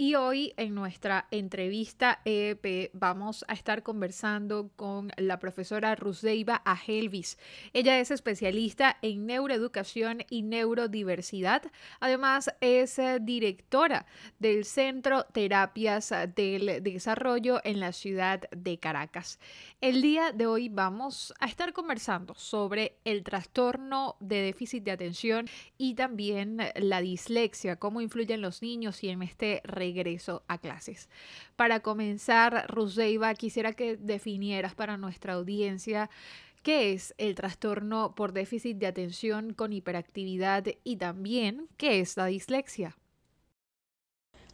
Y hoy en nuestra entrevista EEP vamos a estar conversando con la profesora Rusdeiva Agelvis. Ella es especialista en neuroeducación y neurodiversidad. Además es eh, directora del Centro Terapias del Desarrollo en la ciudad de Caracas. El día de hoy vamos a estar conversando sobre el trastorno de déficit de atención y también la dislexia, cómo influyen los niños y en este regreso a clases. Para comenzar, Rusdeiva, quisiera que definieras para nuestra audiencia qué es el trastorno por déficit de atención con hiperactividad y también qué es la dislexia.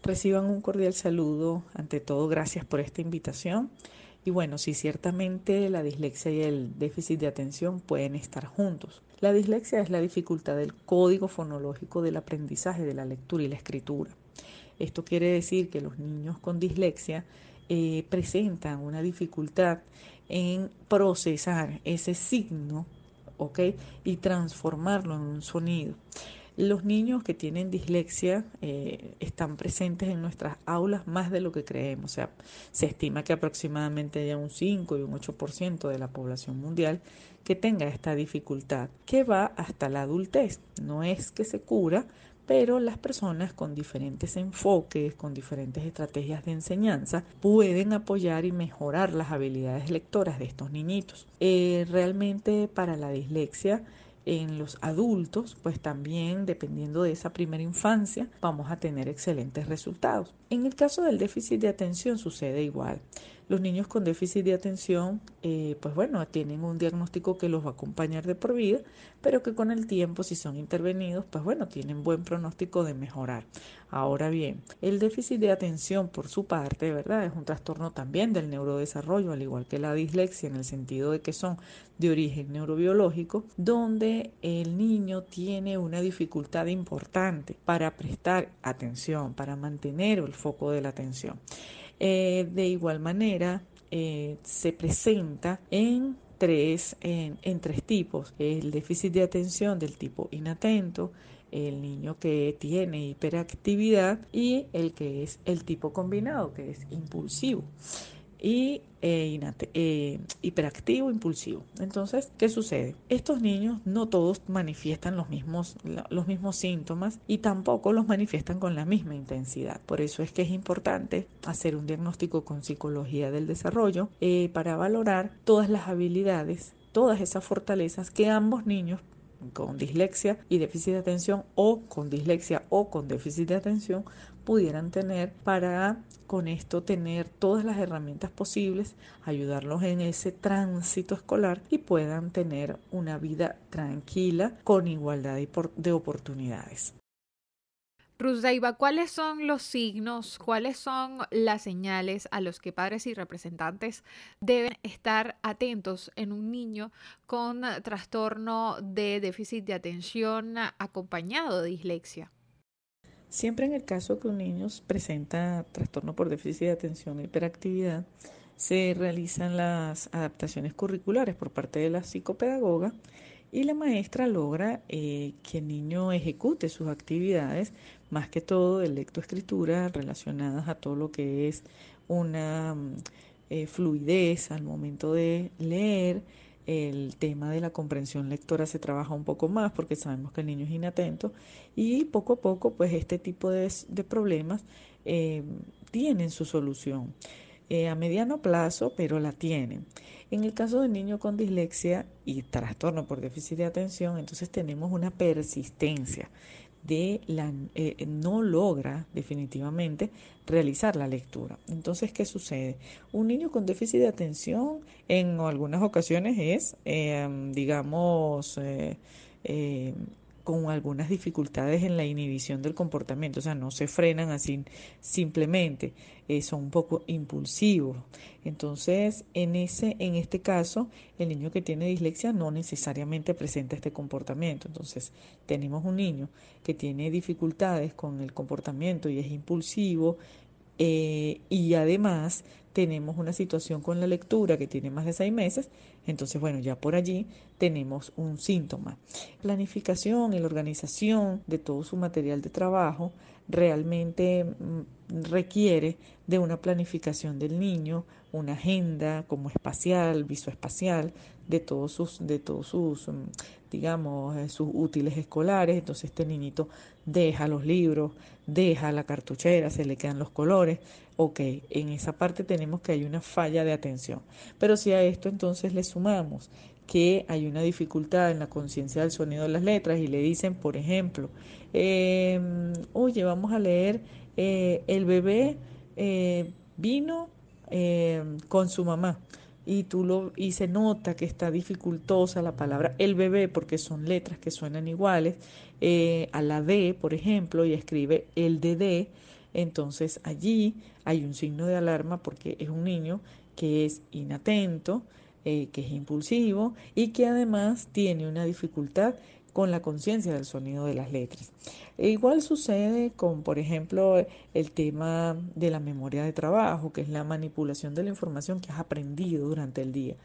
Reciban un cordial saludo. Ante todo, gracias por esta invitación. Y bueno, sí, ciertamente la dislexia y el déficit de atención pueden estar juntos. La dislexia es la dificultad del código fonológico del aprendizaje de la lectura y la escritura. Esto quiere decir que los niños con dislexia eh, presentan una dificultad en procesar ese signo. Y transformarlo en un sonido. Los niños que tienen dislexia eh, están presentes en nuestras aulas más de lo que creemos. O sea, se estima que aproximadamente haya un 5 y un 8% de la población mundial que tenga esta dificultad, que va hasta la adultez. No es que se cura, pero las personas con diferentes enfoques, con diferentes estrategias de enseñanza, pueden apoyar y mejorar las habilidades lectoras de estos niñitos. Eh, realmente para la dislexia, en los adultos, pues también dependiendo de esa primera infancia, vamos a tener excelentes resultados. En el caso del déficit de atención sucede igual. Los niños con déficit de atención, eh, pues bueno, tienen un diagnóstico que los va a acompañar de por vida, pero que con el tiempo, si son intervenidos, pues bueno, tienen buen pronóstico de mejorar. Ahora bien, el déficit de atención, por su parte, ¿verdad? Es un trastorno también del neurodesarrollo, al igual que la dislexia, en el sentido de que son de origen neurobiológico, donde el niño tiene una dificultad importante para prestar atención, para mantener el foco de la atención. Eh, de igual manera, eh, se presenta en tres, en, tres tipos. El déficit de atención del tipo inatento, el niño que tiene hiperactividad y el que es el tipo combinado, que es impulsivo y eh, eh, hiperactivo, impulsivo. Entonces, ¿qué sucede? Estos niños no todos manifiestan los mismos, los mismos síntomas y tampoco los manifiestan con la misma intensidad. Por eso es que es importante hacer un diagnóstico con psicología del desarrollo eh, para valorar todas las habilidades, todas esas fortalezas que ambos niños con dislexia y déficit de atención o con dislexia o con déficit de atención pudieran tener para con esto tener todas las herramientas posibles, ayudarlos en ese tránsito escolar y puedan tener una vida tranquila con igualdad de oportunidades. Rusdaiva, ¿cuáles son los signos, cuáles son las señales a los que padres y representantes deben estar atentos en un niño con trastorno de déficit de atención acompañado de dislexia? Siempre en el caso que un niño presenta trastorno por déficit de atención e hiperactividad, se realizan las adaptaciones curriculares por parte de la psicopedagoga y la maestra logra eh, que el niño ejecute sus actividades, más que todo de lectoescritura relacionadas a todo lo que es una mm, eh, fluidez al momento de leer, el tema de la comprensión lectora se trabaja un poco más porque sabemos que el niño es inatento y poco a poco pues este tipo de, problemas eh, tienen su solución. Eh, a mediano plazo, pero la tienen. En el caso del niño con dislexia y trastorno por déficit de atención, entonces tenemos una persistencia de la, eh, no logra definitivamente realizar la lectura. Entonces, ¿qué sucede? Un niño con déficit de atención en algunas ocasiones es, em, digamos, eh, con algunas dificultades en la inhibición del comportamiento, o sea, no se frenan así simplemente, eh, son un poco impulsivos. Entonces, en, ese, en este caso, el niño que tiene dislexia no necesariamente presenta este comportamiento. Entonces, tenemos un niño que tiene dificultades con el comportamiento y es impulsivo, eh, y además tenemos una situación con la lectura que tiene más de seis meses, entonces, bueno, ya por allí tenemos un síntoma. Planificación y la organización de todo su material de trabajo realmente mm, requiere de una planificación del niño, una agenda como espacial, visoespacial, de todos sus, de todos sus, mm, digamos, eh, sus útiles escolares. Entonces este niñito deja los libros, deja la cartuchera, se le quedan los colores. Ok, en esa parte tenemos que hay una falla de atención. Pero si a esto entonces le sumamos que hay una dificultad en la conciencia del sonido de las letras y le dicen, por ejemplo, em, oye, vamos a leer, eh, el bebé eh, vino em, con su mamá. Y tú lo y se nota que está dificultosa la palabra el bebé porque son letras que suenan iguales eh, a la D, por ejemplo, y escribe el DD, entonces allí hay un signo de alarma porque es un niño que es inatento, eh, que es impulsivo y que además tiene una dificultad con la conciencia del sonido de las letras. E igual sucede con, por ejemplo, el tema de la memoria de trabajo, que es la manipulación de la información que has aprendido durante el día.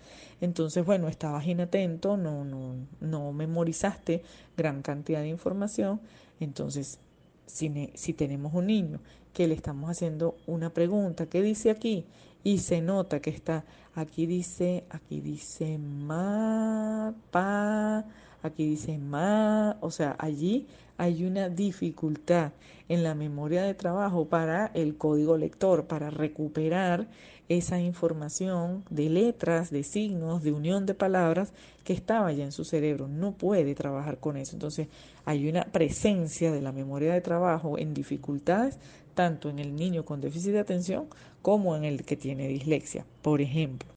Entonces, bueno, estabas inatento, no, no, no memorizaste gran cantidad de información. Entonces, si, si tenemos un niño que le estamos haciendo una pregunta, ¿qué dice aquí? Y se nota que está, aquí dice, aquí dice ma, pa, aquí dice ma, o sea, allí hay una dificultad en la memoria de trabajo para el código lector, para recuperar esa información de letras, de signos, de unión de palabras que estaba ya en su cerebro. No puede trabajar con eso. Entonces hay una presencia de la memoria de trabajo en dificultades, tanto en el niño con déficit de atención como en el que tiene dislexia, por ejemplo.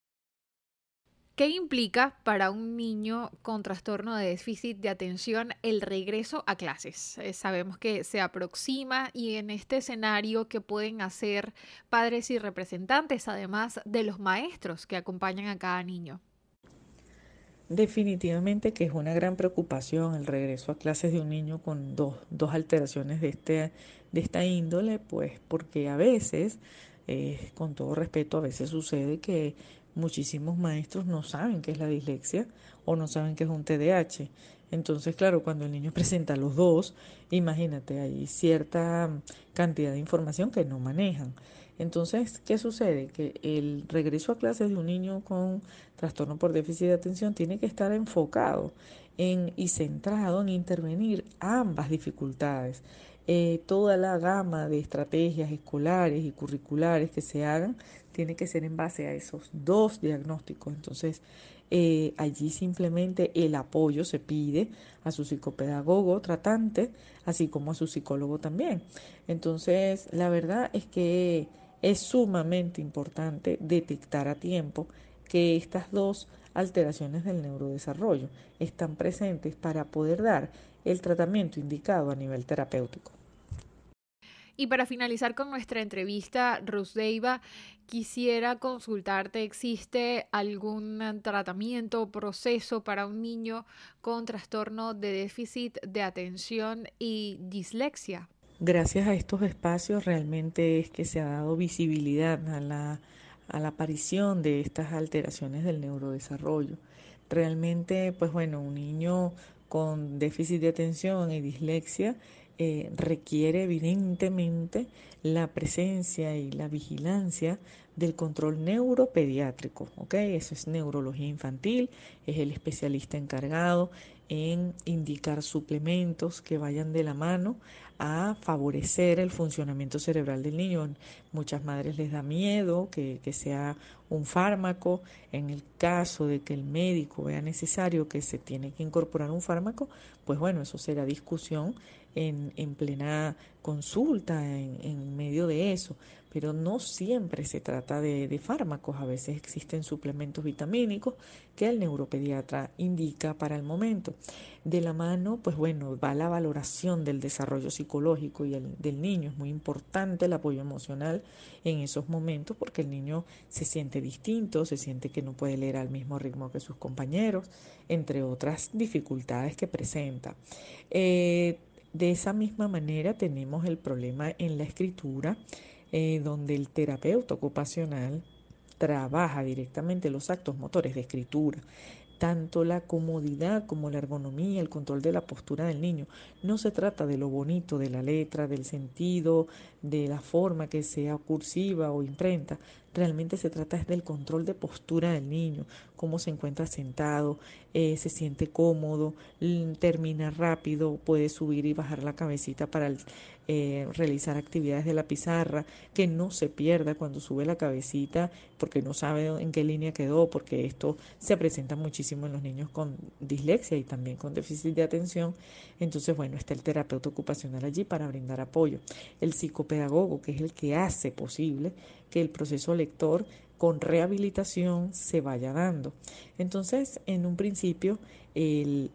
¿Qué implica para un niño con trastorno de déficit de atención el regreso a clases? Eh, sabemos que se aproxima y en este escenario que pueden hacer padres y representantes, además de los maestros que acompañan a cada niño. Definitivamente que es una gran preocupación el regreso a clases de un niño con dos, dos alteraciones de, este, de esta índole, pues porque a veces, eh, con todo respeto, a veces sucede que muchísimos maestros no saben qué es la dislexia o no saben qué es un TDAH. Entonces, claro, cuando el niño presenta los dos, imagínate, hay cierta cantidad de información que no manejan. Entonces, ¿qué sucede? Que el regreso a clases de un niño con trastorno por déficit de atención tiene que estar enfocado en, y centrado en intervenir ambas dificultades. Eh, toda la gama de estrategias escolares y curriculares que se hagan tiene que ser en base a esos dos diagnósticos. Entonces, eh, allí simplemente el apoyo se pide a su psicopedagogo tratante, así como a su psicólogo también. Entonces, la verdad es que es sumamente importante detectar a tiempo que estas dos alteraciones del neurodesarrollo están presentes para poder dar el tratamiento indicado a nivel terapéutico. Y para finalizar con nuestra entrevista, Rusdeiva, quisiera consultarte, ¿existe algún tratamiento o proceso para un niño con trastorno de déficit de atención y dislexia? Gracias a estos espacios realmente es que se ha dado visibilidad a la, a la aparición de estas alteraciones del neurodesarrollo. Realmente, pues bueno, un niño con déficit de atención y dislexia eh, requiere evidentemente la presencia y la vigilancia del control neuropediátrico, ¿ok? Eso es neurología infantil, es el especialista encargado en indicar suplementos que vayan de la mano a favorecer el funcionamiento cerebral del niño. Muchas madres les da miedo que, que, sea un fármaco. En el caso de que el médico vea necesario que se tiene que incorporar un fármaco, pues bueno, eso será discusión en, en plena consulta, en, en, medio de eso. Pero no siempre se trata de, de fármacos, a veces existen suplementos vitamínicos que el neuropediatra indica para el momento. De la mano, pues bueno, va la valoración del desarrollo psicológico y el, del niño. Es muy importante el apoyo emocional en esos momentos porque el niño se siente distinto, se siente que no puede leer al mismo ritmo que sus compañeros, entre otras dificultades que presenta. Eh, de esa misma manera tenemos el problema en la escritura, eh, donde el terapeuta ocupacional trabaja directamente los actos motores de escritura, tanto la comodidad como la ergonomía, el control de la postura del niño. No se trata de lo bonito de la letra, del sentido, de la forma que sea cursiva o imprenta. Realmente se trata del control de postura del niño, cómo se encuentra sentado, eh, se siente cómodo, termina rápido, puede subir y bajar la cabecita para eh, realizar actividades de la pizarra, que no se pierda cuando sube la cabecita porque no sabe en qué línea quedó, porque esto se presenta muchísimo en los niños con dislexia y también con déficit de atención. Entonces, bueno, está el terapeuta ocupacional allí para brindar apoyo. El psicopedagogo, que es el que hace posible que el proceso lector con rehabilitación se vaya dando. Entonces, en un principio, el,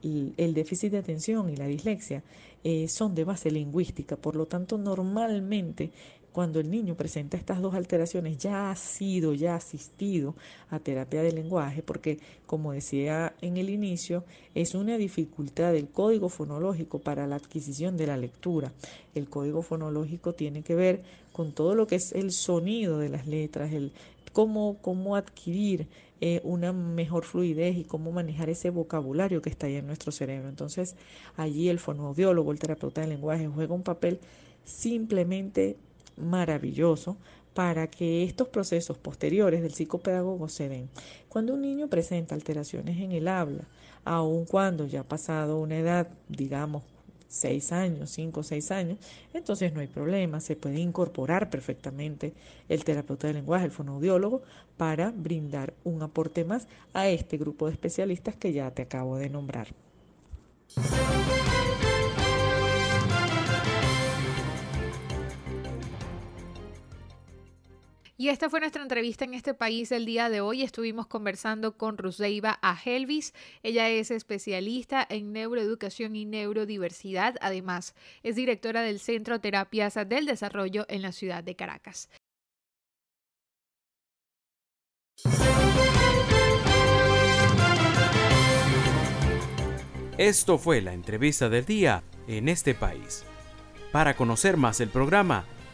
déficit de atención y la dislexia eh, son de base lingüística, por lo tanto, normalmente cuando el niño presenta estas dos alteraciones ya ha sido, ya asistido a terapia de lenguaje, porque como decía en el inicio, es una dificultad del código fonológico para la adquisición de la lectura. El código fonológico tiene que ver con todo lo que es el sonido de las letras, el cómo, cómo adquirir eh, una mejor fluidez y cómo manejar ese vocabulario que está ahí en nuestro cerebro. Entonces, allí el fonoaudiólogo, el terapeuta de lenguaje, juega un papel simplemente maravilloso para que estos procesos posteriores del psicopedagogo se den. Cuando un niño presenta alteraciones en el habla, aun cuando ya ha pasado una edad, digamos, seis años, cinco o seis años, entonces no hay problema, se puede incorporar perfectamente el terapeuta de lenguaje, el fonoaudiólogo, para brindar un aporte más a este grupo de especialistas que ya te acabo de nombrar. Y esta fue nuestra entrevista en este país el día de hoy. Estuvimos conversando con Rusdeiva Ahelvis. Ella es especialista en neuroeducación y neurodiversidad. Además, es directora del Centro Terapias del Desarrollo en la ciudad de Caracas. Esto fue la entrevista del día en este país. Para conocer más el programa,